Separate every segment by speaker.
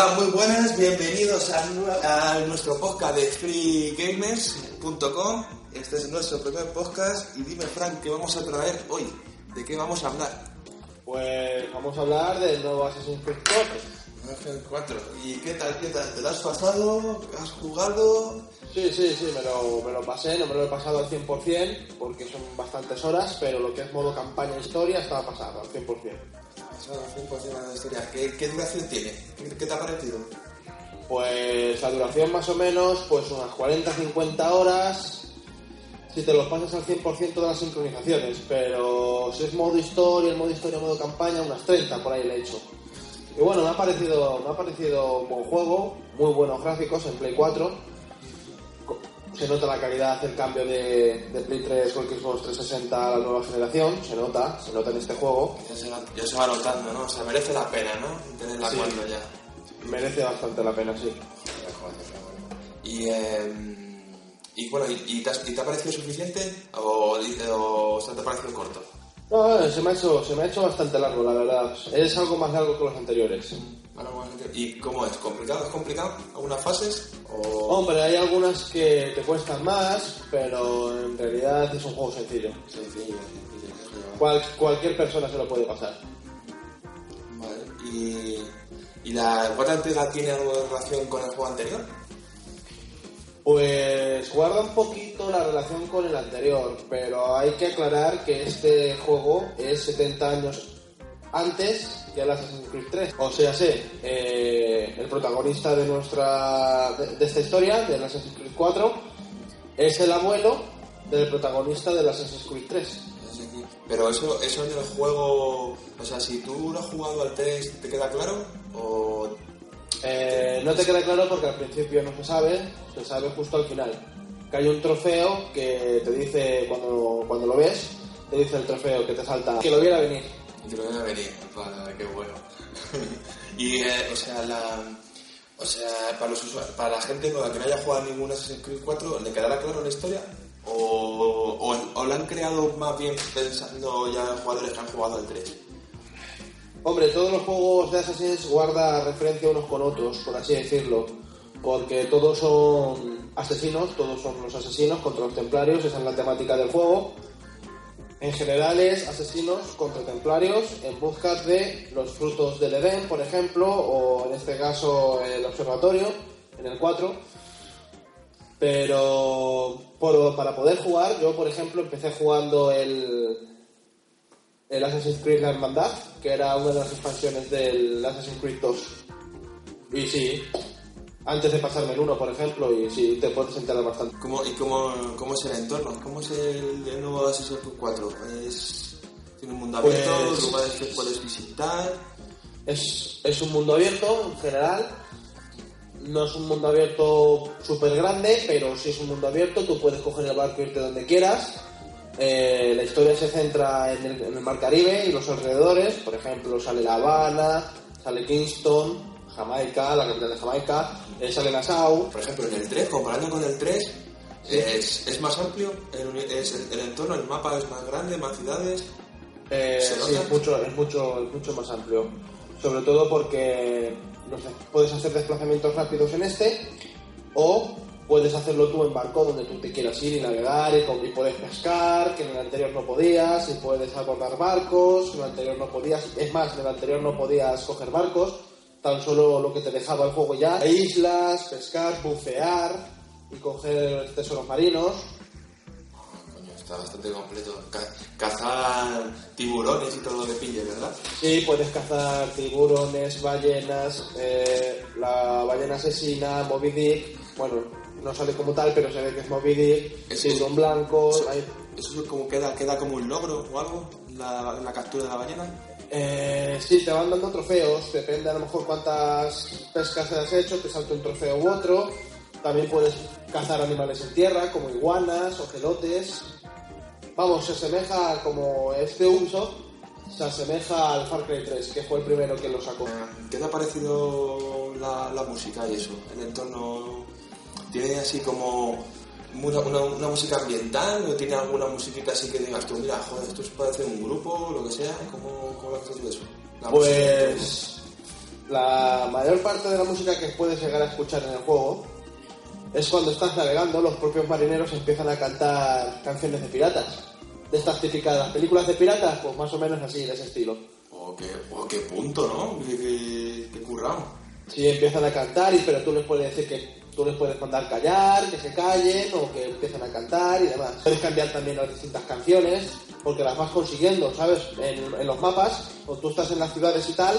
Speaker 1: Hola, muy buenas, bienvenidos a, a nuestro podcast de freegamers.com. Este es nuestro primer podcast y dime, Frank, ¿qué vamos a traer hoy? ¿De qué vamos a hablar?
Speaker 2: Pues vamos a hablar del nuevo Assassin's Creed 4.
Speaker 1: Ángel 4. ¿Y qué tal? ¿Qué tal? ¿Te lo has pasado? ¿Has jugado?
Speaker 2: Sí, sí, sí, me lo, me lo pasé, no me lo he pasado al 100% porque son bastantes horas, pero lo que es modo campaña e historia estaba pasado al 100%.
Speaker 1: Pasado 100% de la historia. ¿Qué, duración tiene? ¿Qué, qué te ha parecido?
Speaker 2: Pues la duración más o menos, pues unas 40-50 horas si te los pasas al 100% de las sincronizaciones, pero si es modo historia, el modo historia, modo campaña, unas 30 por ahí le he hecho. Y bueno, me ha parecido, me ha parecido un buen juego, muy buenos gráficos en Play 4. Se nota la calidad del cambio de, de Play 3 o Xbox 360 a la nueva generación, se nota, se nota en este juego.
Speaker 1: Ya se, va, ya se va notando, ¿no? O sea, merece la pena, ¿no? Tenerla
Speaker 2: Sí.
Speaker 1: cuando ya.
Speaker 2: Merece bastante la pena, sí.
Speaker 1: Y, eh, y bueno, ¿y, y te, y te ha parecido suficiente o, o se te ha parecido corto?
Speaker 2: No, se me, ha hecho, se me ha hecho bastante largo, la verdad. Es algo más largo que los anteriores.
Speaker 1: ¿Y cómo es? ¿Complicado? ¿Es complicado? ¿Algunas fases? O...
Speaker 2: Hombre, hay algunas que te cuestan más, pero en realidad es un juego sencillo.
Speaker 1: Sencillo, sencillo.
Speaker 2: Cual- cualquier persona se lo puede pasar.
Speaker 1: Vale. ¿Y, ¿Y la cuarta entrega tiene algo de relación con el juego anterior?
Speaker 2: Pues guarda un poquito la relación con el anterior, pero hay que aclarar que este juego es 70 años antes el Assassin's Creed 3. O sea, sé, eh, el protagonista de nuestra de, de esta historia, del Assassin's Creed 4, es el abuelo del protagonista del Assassin's Creed 3.
Speaker 1: Es decir, Pero eso, eso en el juego, o sea, si tú lo has jugado al 3, ¿te queda claro? ¿O
Speaker 2: Eh, no te queda claro porque al principio no se sabe, se sabe justo al final. Que hay un trofeo que te dice, cuando, cuando lo ves, te dice el trofeo que te salta, que lo viera venir.
Speaker 1: Te lo voy a venir? Vale, qué bueno. y, eh, o sea, la... O sea, para, los usua- para la gente la que no haya jugado ningún Assassin's Creed 4, ¿le quedará claro la historia? ¿O, o, o lo han creado más bien pensando ya en jugadores que han jugado al 3?
Speaker 2: Hombre, todos los juegos de Assassin's guarda referencia unos con otros, por así decirlo. Porque todos son asesinos, todos son los asesinos contra los templarios, esa es la temática del juego. En general es asesinos contra templarios en busca de los frutos del Edén, por ejemplo, o en este caso el observatorio, en el 4. Pero para poder jugar, yo por ejemplo empecé jugando el, el Assassin's Creed La Hermandad, que era una de las expansiones del Assassin's Creed 2. Y sí, antes de pasarme el 1, por ejemplo, y sí, te puedes enterar bastante.
Speaker 1: ¿Cómo, ¿Y cómo, cómo es el entorno? ¿Cómo es el, el nuevo Assassin's Creed 4? ¿Es, ¿Tiene un mundo abierto?
Speaker 2: Pues-
Speaker 1: ¿Lugares que puedes visitar?
Speaker 2: Es, es un mundo abierto en general. No es un mundo abierto súper grande, pero sí es un mundo abierto. Tú puedes coger el barco e irte donde quieras. Eh, la historia se centra en el, en el Mar Caribe y los alrededores. Por ejemplo, sale La Habana, sale Kingston, Jamaica, la capital de Jamaica, eh, sale Nassau.
Speaker 1: Por ejemplo, en el 3, comparando con el 3, es, es más amplio, el, es el, el entorno, el mapa es más grande, más ciudades.
Speaker 2: Eh,
Speaker 1: ¿Se
Speaker 2: sí, es mucho, es, mucho, es mucho más amplio. Sobre todo porque no sé, puedes hacer desplazamientos rápidos en este o puedes hacerlo tú en barco donde tú te quieras ir y navegar y, y puedes pescar, que en el anterior no podías, y puedes abordar barcos, en el anterior no podías. Es más, en el anterior no podías coger barcos, tan solo lo que te dejaba el juego ya. Islas, pescar, bucear y coger tesoros marinos.
Speaker 1: Coño, está bastante completo. Ca- cazar tiburones y todo lo que pille, ¿verdad?
Speaker 2: Sí, puedes cazar tiburones, ballenas, eh, la ballena asesina, Moby Dick. Bueno, no sale como tal, pero se ve que es Moby Dick,
Speaker 1: Es-
Speaker 2: tiburón blanco.
Speaker 1: Eso,
Speaker 2: hay-
Speaker 1: eso es como queda, queda como un logro o algo, la, la captura de la ballena.
Speaker 2: Eh, sí, te van dando trofeos, depende a lo mejor cuántas pescas has hecho, te salta un trofeo u otro. También puedes cazar animales en tierra, como iguanas, ocelotes. Vamos, se asemeja como este Ubisoft, se asemeja al Far Cry 3, que fue el primero que lo sacó.
Speaker 1: ¿Qué te ha parecido la, la música y eso? El entorno tiene así como una, una- una música ambiental o tiene alguna musiquita así que digas tú, mira, joder, esto parece un grupo o lo que sea. ¿Cómo, cómo lo haces tú eso? La.
Speaker 2: Pues la mayor parte de la música que puedes llegar a escuchar en el juego es cuando estás navegando, los propios marineros empiezan a cantar canciones de piratas. De estas típicas películas de piratas, pues más o menos así, de ese estilo.
Speaker 1: Oh, qué, oh, qué punto, ¿no? Qué, qué, qué currado.
Speaker 2: Sí, empiezan a cantar, y, pero tú les puedes decir que tú les puedes mandar callar, que se callen o que empiecen a cantar y demás. Puedes cambiar también las distintas canciones porque las vas consiguiendo, ¿sabes? En, los mapas, o tú estás en las ciudades y tal,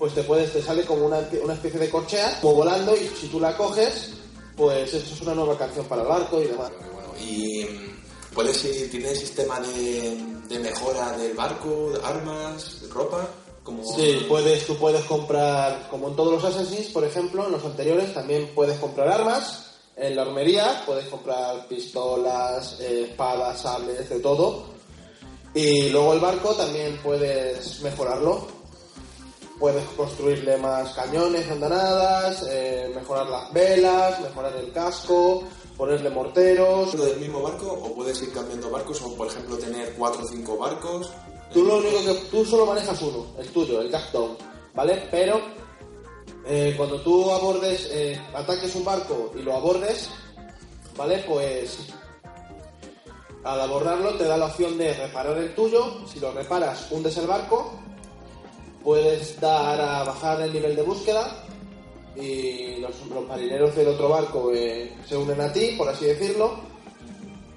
Speaker 2: pues te puedes te sale como una, una especie de corchea, como volando y si tú la coges, pues eso es una nueva canción para el barco y demás.
Speaker 1: Y mm, puedes ir, tiene sistema de, de mejora del barco, de armas, ropa, como
Speaker 2: Sí, puedes, tú puedes comprar, como en todos los Assassins, por ejemplo, en los anteriores también puedes comprar armas. En la armería puedes comprar pistolas, eh, espadas, sables, de todo. Y luego el barco también puedes mejorarlo. Puedes construirle más cañones, andanadas, eh, mejorar las velas, mejorar el casco, ponerle morteros.
Speaker 1: ¿Lo del mismo barco o puedes ir cambiando barcos o por ejemplo tener cuatro o cinco barcos?
Speaker 2: Tú lo único que tú solo manejas uno, el tuyo, el Jackdown, ¿vale? Pero eh, cuando tú abordes, eh, ataques un barco y lo abordes, ¿vale? Pues al abordarlo te da la opción de reparar el tuyo. Si lo reparas, hundes el barco. Puedes dar a bajar el nivel de búsqueda y los, los marineros del otro barco eh, se unen a ti, por así decirlo.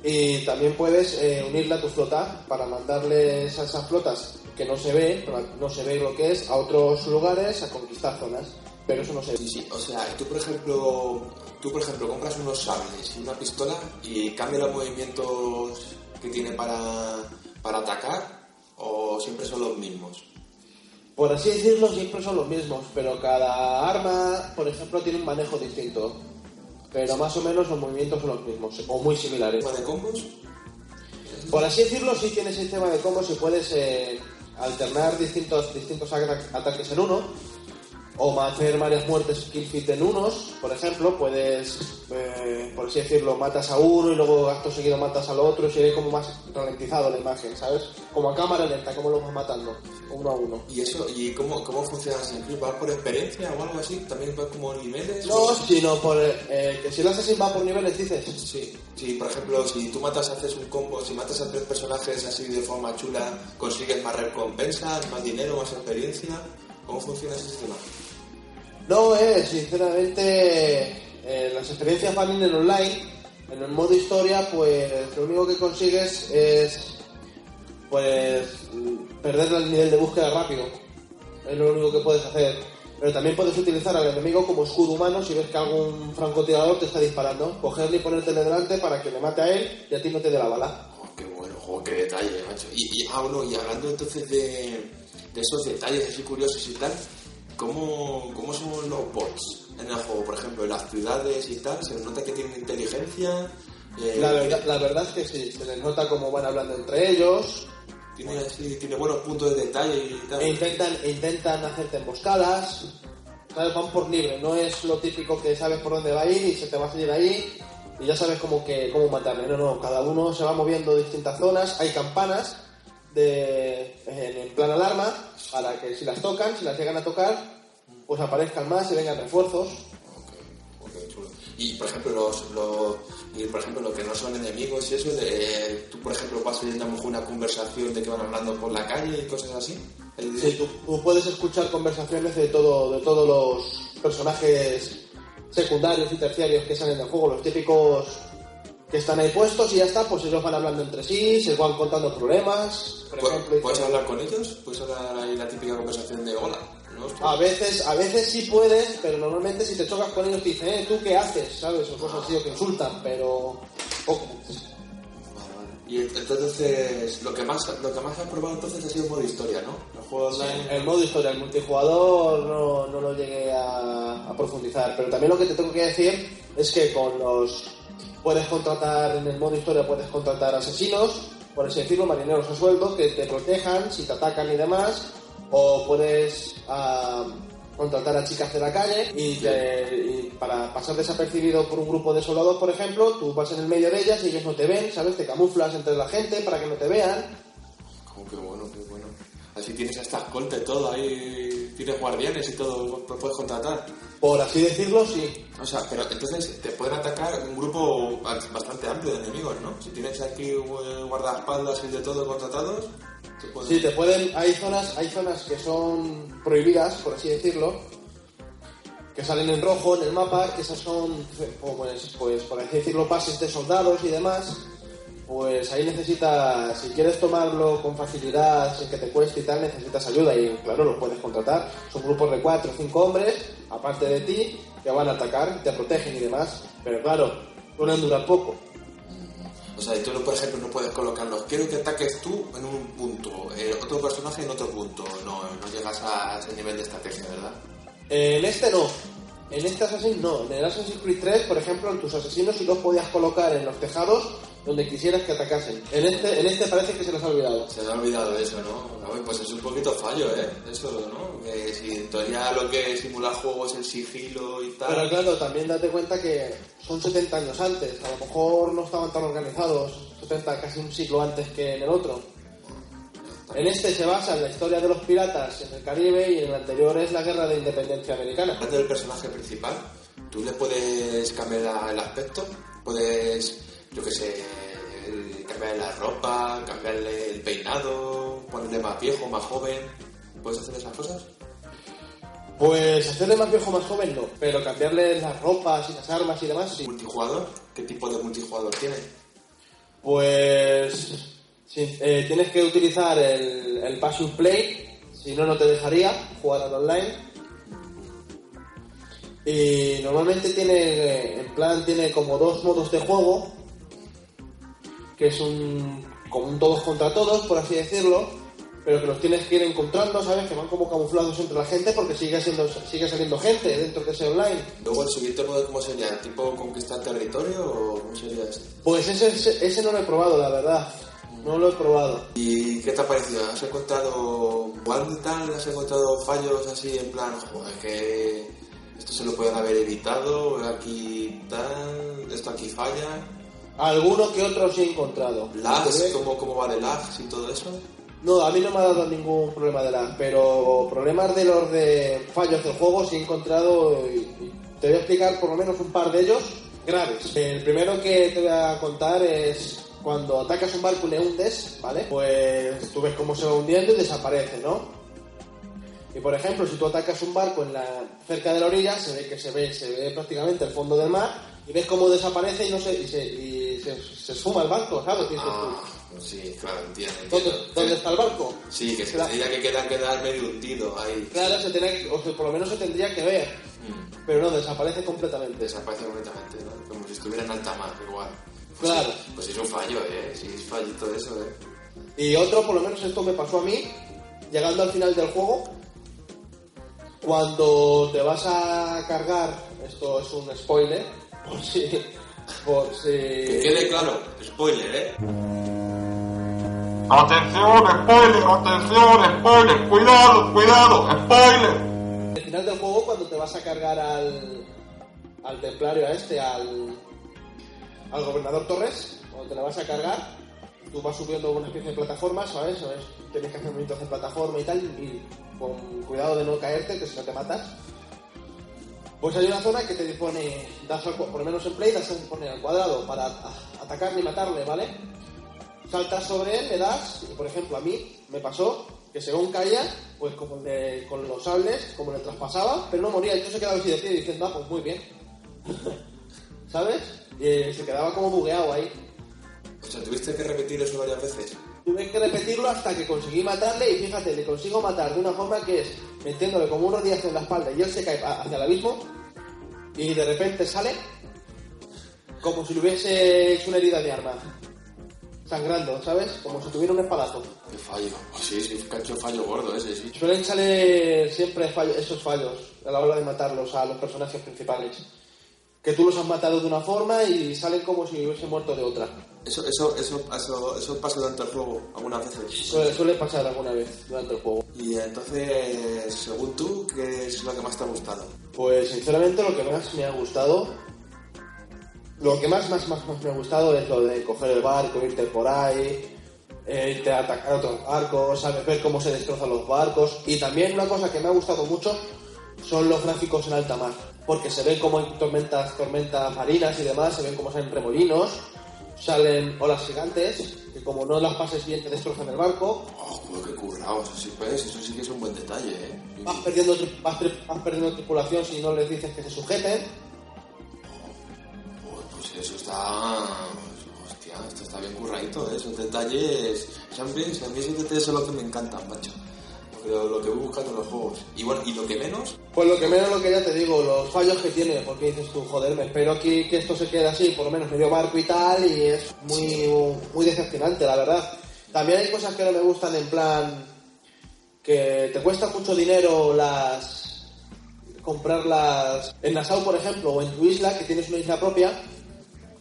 Speaker 2: Y también puedes eh, unirla a tu flota para mandarles a esas flotas que no se ve, no se ve lo que es, a otros lugares a conquistar zonas. Pero eso no se ve.
Speaker 1: Sí, sí. O sea, tú por ejemplo, tú por ejemplo compras unos sables y una pistola y cambia los movimientos que tiene para, para atacar o siempre son los mismos.
Speaker 2: Por así decirlo, siempre son los mismos, pero cada arma, por ejemplo, tiene un manejo distinto. Pero más o menos los movimientos son los mismos, o muy similares.
Speaker 1: ¿Tema de combos?
Speaker 2: Por así decirlo, sí tiene sistema de combos y puedes eh, alternar distintos, distintos ata- ataques en uno, o hacer varias muertes kill fit en unos, por ejemplo, puedes, eh, por así decirlo, matas a uno y luego acto seguido matas al otro y se ve como más ralentizado la imagen, ¿sabes? Como a cámara lenta, como lo vas matando, uno a uno.
Speaker 1: ¿Y eso? ¿Y cómo, cómo funciona Assassin's ¿Vas por experiencia o algo así? ¿También vas como niveles?
Speaker 2: No, sino por eh, que si el Assassin va por niveles, dices.
Speaker 1: Sí, sí, por ejemplo, si tú matas, haces un combo, si matas a tres personajes así de forma chula, consigues más recompensas, más dinero, más experiencia. ¿Cómo funciona ese sistema?
Speaker 2: No, eh, sinceramente, eh, las experiencias van en el online. En el modo historia, pues lo único que consigues es, pues, perder el nivel de búsqueda rápido. Es lo único que puedes hacer. Pero también puedes utilizar al enemigo como escudo humano si ves que algún francotirador te está disparando. Cogerle y ponértele delante para que le mate a él y a ti no te dé la bala.
Speaker 1: Oh, qué bueno, jo, qué detalle, macho. Y, y, ah, hablando entonces de, de esos detalles así curiosos y tal, ¿cómo, ¿cómo son los bots en el juego? Por ejemplo, en las ciudades y tal, se nota que tienen inteligencia. eh,
Speaker 2: La verdad, la verdad es que sí, se les nota cómo van hablando entre ellos,
Speaker 1: Tiene, así, tiene buenos puntos de detalle y tal.
Speaker 2: E intentan, intentan hacerte emboscadas, ¿sabes? Van por libre, no es lo típico que sabes por dónde va a ir y se te va a salir ahí y ya sabes cómo, que, cómo matarle. No, no, cada uno se va moviendo distintas zonas, hay campanas de, en, en plan alarma para que si las tocan, si las llegan a tocar, pues aparezcan más y vengan refuerzos.
Speaker 1: Ok, ok, chulo. Y por ejemplo, los, los, y por ejemplo, los que no son enemigos y eso, de- tú por ejemplo vas oyendo a lo mejor una conversación de que van hablando por la calle y cosas así.
Speaker 2: Sí, tú, tú puedes escuchar conversaciones de, todo, de todos los personajes secundarios y terciarios que salen del juego, los típicos que están ahí puestos y ya está, pues ellos van hablando entre sí, se van contando problemas, por
Speaker 1: Pu-
Speaker 2: ejemplo.
Speaker 1: ¿Puedes hablar con ellos? ¿Puedes hablar ahí la típica conversación de hola? ¿no?
Speaker 2: A veces, a veces sí puedes, pero normalmente si te chocas con ellos te dicen, eh, ¿tú qué haces? ¿Sabes? O cosas así, o que insultan, pero poco.
Speaker 1: Vale, vale. Y ent- entonces, lo que más lo que más has probado entonces ha sido modo historia, ¿no? Juegos online.
Speaker 2: El modo historia, el multijugador no, no lo llegué a, a profundizar, pero también lo que te tengo que decir es que con los puedes contratar en el modo historia puedes contratar asesinos, por así decirlo, marineros a sueldo que te protejan si te atacan y demás, o puedes ah, contratar a chicas de la calle y, te- y para pasar desapercibido por un grupo de soldados, por ejemplo, tú vas en el medio de ellas y ellos no te ven, ¿sabes? Te camuflas entre la gente para que no te vean.
Speaker 1: Como que bueno, qué bueno. Así tienes hasta escolta y todo, ahí tienes guardianes y todo, lo puedes contratar.
Speaker 2: Por así decirlo, sí.
Speaker 1: O sea, pero entonces te pueden atacar un grupo bastante amplio de enemigos, ¿no? Si tienes aquí guardaespaldas y de todo contratados, te pueden...
Speaker 2: Sí, te pueden. Hay zonas, hay zonas que son prohibidas, por así decirlo, que salen en rojo en el mapa, que esas son, pues, pues por así decirlo, pases de soldados y demás. Pues ahí necesitas, si quieres tomarlo con facilidad, sin que te cueste y tal, necesitas ayuda y claro, lo puedes contratar. Son grupos de cuatro o cinco hombres, aparte de ti, que van a atacar, te protegen y demás. Pero claro, suelen durar poco.
Speaker 1: O sea, tú, por ejemplo, no puedes colocarlos. Quiero que ataques tú en un punto, eh, otro personaje en otro punto. No, no llegas a ese nivel de estrategia, ¿verdad?
Speaker 2: En este no. En este Assassin no. En el Assassin's Creed 3, por ejemplo, en tus asesinos sí los podías colocar en los tejados donde quisieras que atacasen. En este, en este parece que se les ha olvidado.
Speaker 1: Se me ha olvidado eso, ¿no? Pues es un poquito fallo, ¿eh? Eso, ¿no? Que si teoría lo que simula el juego es el sigilo y tal...
Speaker 2: Pero claro, también date cuenta que son 70 años antes. A lo mejor no estaban tan organizados. 70, casi un siglo antes que en el otro. En este se basa en la historia de los piratas en el Caribe y en el anterior es la guerra de independencia americana.
Speaker 1: Hablando del personaje principal, tú le puedes cambiar el aspecto, puedes, yo qué sé, cambiarle la ropa, cambiarle el peinado, ponerle más viejo, más joven. ¿Puedes hacer esas cosas?
Speaker 2: Pues hacerle más viejo más joven no, pero cambiarle las ropas y las armas y demás sí.
Speaker 1: ¿Multijugador? ¿Qué tipo de multijugador tiene?
Speaker 2: Pues sí, eh, tienes que utilizar el, el Play, si no, no te dejaría jugar al online. Y normalmente tiene, en plan, tiene como dos modos de juego, que es un, como un todos contra todos, por así decirlo, pero que los tienes que ir encontrando, ¿sabes? Que van como camuflados entre la gente porque sigue, siendo, sigue saliendo gente dentro de ese online.
Speaker 1: Luego el siguiente modo, ¿cómo sería? ¿Tipo conquistar territorio o cómo sería este?
Speaker 2: Pues ese, ese, ese no lo he probado, la verdad. No lo he probado.
Speaker 1: ¿Y qué te ha parecido? ¿Has encontrado igual tal? ¿Has encontrado fallos así en plan, joder, que esto se lo pueden haber evitado, aquí tal, esto aquí falla?
Speaker 2: Alguno que otro sí he encontrado.
Speaker 1: ¿Lags? ¿Cómo, ¿Cómo va de lags y todo eso?
Speaker 2: No, a mí no me ha dado ningún problema de lag, pero problemas de los de fallos del juego sí he encontrado y, y te voy a explicar por lo menos un par de ellos graves. El primero que te voy a contar es cuando atacas un barco y le hundes, ¿vale? Pues tú ves cómo se va hundiendo y desaparece, ¿no? Y por ejemplo, si tú atacas un barco en la, cerca de la orilla, se ve que se ve, se ve prácticamente el fondo del mar y ves cómo desaparece y no se, y se, y se, se esfuma el barco, ¿sabes?
Speaker 1: Ah, sí, claro, entiendo.
Speaker 2: ¿Dónde,
Speaker 1: entiendo.
Speaker 2: dónde está el barco?
Speaker 1: Sí, que se
Speaker 2: Claro.
Speaker 1: tendría que quedar, quedar medio hundido ahí.
Speaker 2: Claro, se que- o sea, por lo menos se tendría que ver,
Speaker 1: Mm.
Speaker 2: pero no, desaparece completamente.
Speaker 1: Desaparece completamente, ¿no? Como si estuviera en alta mar, igual.
Speaker 2: Claro.
Speaker 1: Sí, pues es un fallo, ¿eh? Sí, es fallito eso, ¿eh?
Speaker 2: Y otro, por lo menos esto me pasó a mí, llegando al final del juego, cuando te vas a cargar, esto es un spoiler, por si... Por
Speaker 1: Que
Speaker 2: si...
Speaker 1: quede claro, spoiler, ¿eh?
Speaker 3: Atención, spoiler, atención, spoiler, cuidado, cuidado, spoiler.
Speaker 2: Al final del juego, cuando te vas a cargar al, al templario a este, al, al gobernador Torres, cuando te la vas a cargar, tú vas subiendo una especie de plataforma, ¿sabes? ¿Sabes? Tienes que hacer movimientos de plataforma y tal, y con cuidado de no caerte, que si no te matas. Pues hay una zona que te pone, das al, por lo menos en play, das un- pone al cuadrado para atacarle y matarle, ¿vale? saltas sobre él, le das, y por ejemplo a mí me pasó que según caía, pues como le- con los sables, como le traspasaba, pero no moría, entonces quedaba así de pie diciendo, ah, pues muy bien. ¿Sabes? Eh, se quedaba como bugueado ahí.
Speaker 1: O sea, tuviste que repetir eso varias veces.
Speaker 2: Tuve que repetirlo hasta que conseguí matarle y fíjate, le consigo matar de una forma que es metiéndole como unos días en la espalda y él se cae hacia el abismo y de repente sale como si le hubiese hecho una herida de arma. Sangrando, ¿sabes? Como si tuviera un espadazo.
Speaker 1: Qué fallo. Oh, sí, sí, cacho fallo gordo ese, sí.
Speaker 2: Suelen salir siempre fallo- esos fallos a la hora de matarlos a los personajes principales. Que tú los has matado de una forma y salen como si hubiese muerto de otra.
Speaker 1: Eso, eso, eso, eso, eso pasa durante el juego algunas veces.
Speaker 2: Suele, suele pasar alguna vez durante el juego.
Speaker 1: Y entonces, según tú, ¿qué es lo que más te ha gustado?
Speaker 2: Pues sinceramente lo que más me ha gustado, lo que más, más, más, más me ha gustado es lo de coger el barco, irte por ahí, eh, irte a atacar otros barcos, ¿sabes? ver cómo se destrozan los barcos. Y también una cosa que me ha gustado mucho son los gráficos en alta mar, porque se ven como hay tormentas, tormentas marinas y demás, se ven como salen remolinos, salen olas gigantes, que como no las pases bien te destrozan el barco,
Speaker 1: Oh, joder, qué currado. Eso sí, pues, eso sí que es un buen detalle, ¿eh?
Speaker 2: vas perdiendo, vas, vas perdiendo tripulación si no les dices que se sujeten.
Speaker 1: Joder, pues eso está... Hostia, esto está bien curradito, ¿eh? Esos detalles... A mí esos detalles son los que me encantan, macho. Lo, lo que voy buscando en los juegos. Y bueno, y lo que menos...
Speaker 2: Pues lo que menos lo que ya te digo, los fallos que tiene, porque dices tú, joder, me espero aquí que esto se quede así, por lo menos medio barco y tal, y es muy, muy decepcionante, la verdad. También hay cosas que no me gustan en plan que te cuesta mucho dinero las comprarlas en Nassau, por ejemplo, o en tu isla, que tienes una isla propia,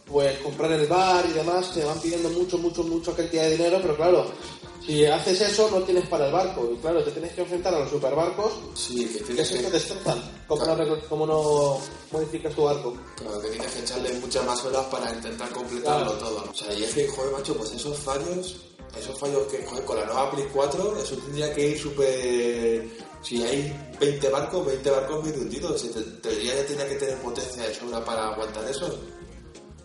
Speaker 2: pues comprar el bar y demás, te van pidiendo mucho, mucho, mucha cantidad de dinero, pero claro, si haces eso no tienes para el barco, y claro, te tienes que enfrentar a los superbarcos
Speaker 1: Sí, que
Speaker 2: que
Speaker 1: tienes
Speaker 2: te
Speaker 1: que...
Speaker 2: destrozan. ¿Cómo no, arreglas- cómo no modificas tu barco?
Speaker 1: Claro, que tienes que echarle muchas más horas para intentar completarlo
Speaker 2: Claro.
Speaker 1: todo. ¿no? O sea, y es que, joder, macho, pues esos fallos, esos fallos que, joder, con la nueva Play 4, eso tendría que ir súper... Si hay 20 barcos, 20 barcos muy hundidos. Te, teoría ya tiene que tener potencia de sobra para aguantar eso.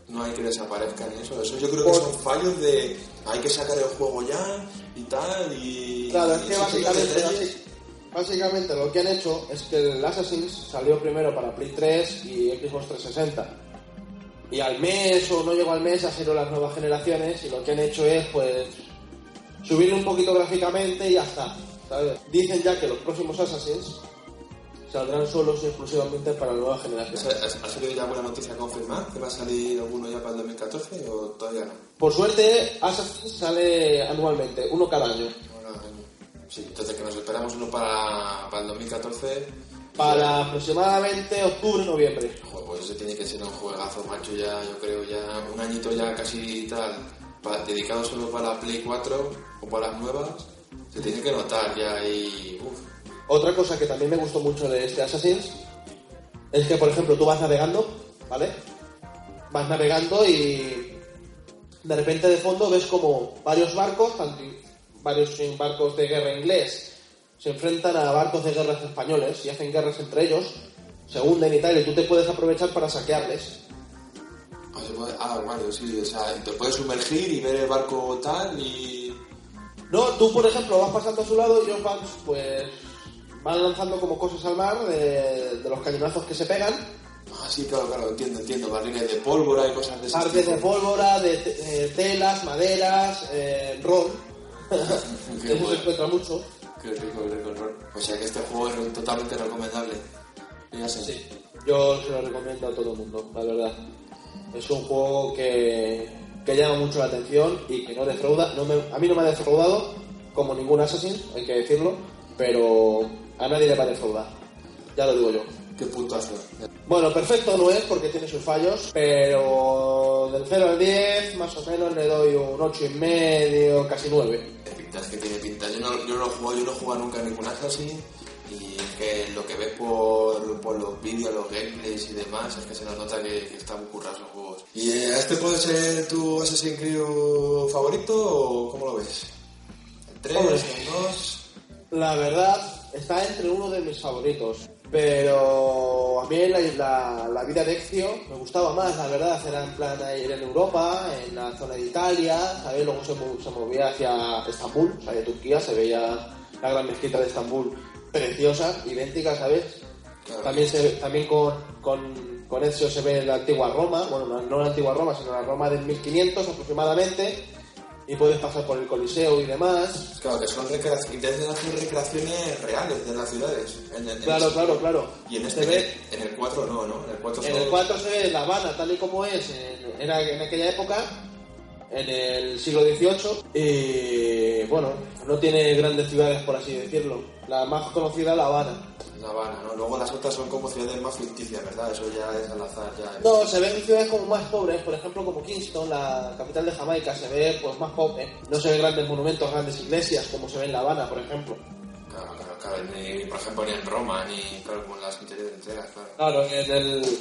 Speaker 1: No hay que desaparezcan eso. Eso yo creo que son fallos de... Hay que sacar el juego ya y tal y...
Speaker 2: Claro, es que básicamente,
Speaker 1: detalles.
Speaker 2: básicamente lo que han hecho es que el Assassin's salió primero para Play 3 y Xbox 360. Y al mes o no llegó al mes ha sido las nuevas generaciones y lo que han hecho es pues subirle un poquito gráficamente y ya está. ¿sabes? Dicen ya que los próximos Assassins saldrán solos y exclusivamente para la nueva generación.
Speaker 1: ¿Ha, salido ya buena noticia confirmar que va a salir alguno ya para el 2014 o todavía no?
Speaker 2: Por suerte, Assassin's sale anualmente, uno cada año.
Speaker 1: Ahora, Sí, entonces que nos esperamos uno para, para el 2014.
Speaker 2: Para aproximadamente octubre, noviembre.
Speaker 1: Joder, pues ese tiene que ser un juegazo, macho, ya, yo creo, ya un añito ya casi tal, pa- dedicado solo para la Play 4 o para las nuevas, se tiene que notar ya y... Uf,
Speaker 2: Otra cosa que también me gustó mucho de este Assassin's es que, por ejemplo, tú vas navegando, ¿vale? Vas navegando y de repente de fondo ves como varios barcos, varios barcos de guerra inglés, se enfrentan a barcos de guerras españoles y hacen guerras entre ellos, se hunden y tal, y tú te puedes aprovechar para saquearles.
Speaker 1: ah, ah, vale, sí, o sea, te puedes sumergir y ver el barco tal y...
Speaker 2: No, tú por ejemplo vas pasando a su lado y ellos van, pues, van lanzando como cosas al mar de, de los cañonazos que se pegan
Speaker 1: Ah, sí, claro, claro, entiendo, entiendo, barriles de pólvora y cosas de ese
Speaker 2: Partes de pólvora, de te- eh, telas, maderas, eh, ron.
Speaker 1: Qué
Speaker 2: Eso
Speaker 1: bueno.
Speaker 2: se encuentra mucho.
Speaker 1: Qué rico, qué rico el rol. O sea que este juego es totalmente recomendable. Ya sé.
Speaker 2: Sí. Yo se lo recomiendo a todo el mundo, la verdad. Es un juego que, que llama mucho la atención y que no defrauda. No me- a mí no me ha defraudado, como ningún Assassin, hay que decirlo, pero a nadie le va a defraudar. Ya lo digo yo.
Speaker 1: Qué puntazo.
Speaker 2: Bueno, perfecto no es porque tiene sus fallos, pero del 0 al 10 más o menos le doy un 8 y medio, casi 9.
Speaker 1: Qué pinta, es que tiene pinta. Yo no, yo no jugado, yo no he jugado nunca en ningún Assassin. Y es que lo que ves por, por los vídeos, los gameplays y demás, es que se nos nota que, que están currados los juegos. ¿Y eh, este puede ser tu Assassin's Creed favorito o cómo lo ves? ¿El 3,
Speaker 2: Hombre.
Speaker 1: el 2?
Speaker 2: La verdad, está entre uno de mis favoritos. Pero a mí la, la, la vida de Ezio me gustaba más, la verdad. Era en plan ir en Europa, en la zona de Italia, ¿sabes? Luego se, se movía hacia Estambul, o sea, de Turquía, se veía la gran mezquita de Estambul preciosa, idéntica, ¿sabes?
Speaker 1: Claro.
Speaker 2: También, se, también con, con con Ezio se ve la antigua Roma, bueno, no, no la antigua Roma, sino la Roma del 1500 aproximadamente, y puedes pasar por el Coliseo y demás.
Speaker 1: Claro, que son recreaciones, reales de las ciudades. En, en
Speaker 2: Claro,
Speaker 1: este
Speaker 2: claro, claro.
Speaker 1: Y en
Speaker 2: Se
Speaker 1: este,
Speaker 2: ve-
Speaker 1: en el 4 no, ¿no? En el 4
Speaker 2: En
Speaker 1: solo-
Speaker 2: el 4 se ve La Habana tal y como es en, en aquella época, en el siglo XVIII, y bueno, no tiene grandes ciudades por así decirlo. La más conocida es La Habana.
Speaker 1: La Habana, ¿no? Luego las otras son como ciudades más ficticias, ¿verdad? Eso ya es al azar, ya.
Speaker 2: No, se ven ciudades como más pobres, por ejemplo como Kingston, la capital de Jamaica, se ve pues más pobre. No se ven grandes monumentos, grandes iglesias como se ve en La Habana, por ejemplo.
Speaker 1: Claro, claro, claro. Ni, por ejemplo, ni en Roma, ni claro, como en las anteriores entregas, claro.
Speaker 2: Claro, en el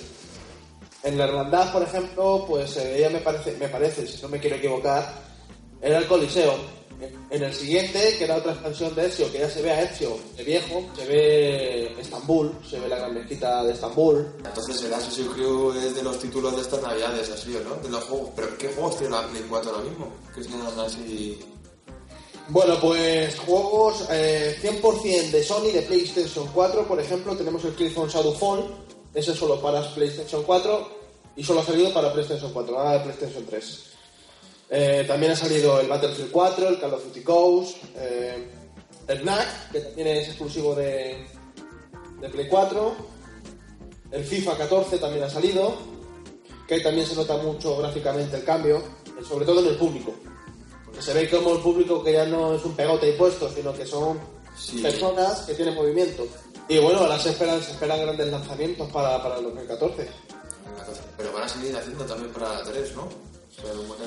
Speaker 2: en la hermandad, por ejemplo, pues se veía, me parece, me parece, si no me quiero equivocar, era el Coliseo. En el siguiente, que era otra expansión de Ezio, que ya se ve a Ezio de viejo, se ve Estambul, se ve la gran mezquita de Estambul.
Speaker 1: Entonces el Assassin's Creed es de los títulos de estas navidades, así, ¿no? De los juegos. ¿Pero qué juegos tiene la Play 4 ahora mismo? Que sean así...
Speaker 2: Bueno, pues juegos eh, 100% de Sony, de PlayStation 4, por ejemplo, tenemos el Killzone Shadowfall, ese solo para PlayStation 4 y solo ha salido para PlayStation 4, nada de PlayStation 3. Eh, también ha salido el Battlefield 4, el Call of Duty Ghost, eh, el NAC, que también es exclusivo de, de Play 4, el FIFA 14 también ha salido, que ahí también se nota mucho gráficamente el cambio, eh, sobre todo en el público. Porque se ve como el público que ya no es un pegote y puesto, sino que son
Speaker 1: Sí.
Speaker 2: personas que tienen movimiento. Y bueno, ahora se esperan, se esperan grandes lanzamientos para, para el 2014.
Speaker 1: Pero van a seguir haciendo también para la 3, ¿no?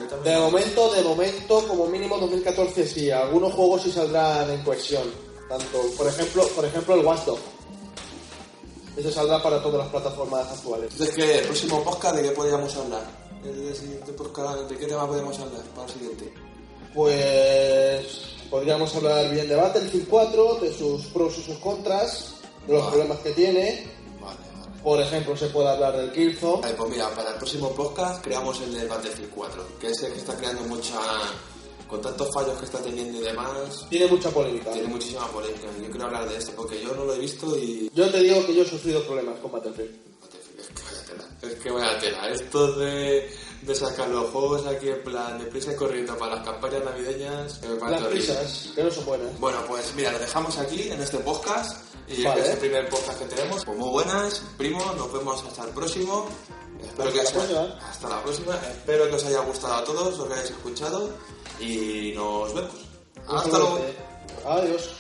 Speaker 1: También-
Speaker 2: De momento, de momento, como mínimo 2014 sí, algunos juegos sí saldrán en cohesión. Tanto, por ejemplo, por ejemplo el Watch Dogs. Ese saldrá para todas las plataformas actuales.
Speaker 1: Entonces, ¿qué? ¿El próximo podcast de qué podríamos hablar? ¿El siguiente podcast de qué tema podemos hablar para el siguiente?
Speaker 2: Pues podríamos hablar bien de Battlefield 4, de sus pros y sus contras, de los problemas que tiene.
Speaker 1: Vale, vale.
Speaker 2: Por ejemplo, se puede hablar del Killzone.
Speaker 1: Vale, pues mira, para el próximo podcast creamos el del Battlefield 4, que es el que está creando mucha... Con tantos fallos que está teniendo y demás,
Speaker 2: Tiene mucha polémica.
Speaker 1: tiene muchísima polémica. Yo quiero hablar de esto porque yo no lo he visto y...
Speaker 2: Yo te digo que yo he sufrido problemas con Battlefield.
Speaker 1: Es que vaya tela. Es que vaya tela. Esto de, de sacar los juegos aquí en plan de prisa y corriendo para las campañas navideñas, me parece
Speaker 2: Las prisas, que no son buenas.
Speaker 1: Bueno, pues mira, lo dejamos aquí en este podcast. Y
Speaker 2: Vale.
Speaker 1: que es el primer podcast que tenemos. Pues muy buenas, primo. Nos vemos hasta el próximo. Espero
Speaker 2: Hasta
Speaker 1: que
Speaker 2: la
Speaker 1: os haya-
Speaker 2: próxima.
Speaker 1: hasta la próxima. Espero que os haya gustado a todos, lo que hayáis escuchado. Y nos vemos. Hasta luego.
Speaker 2: Adiós.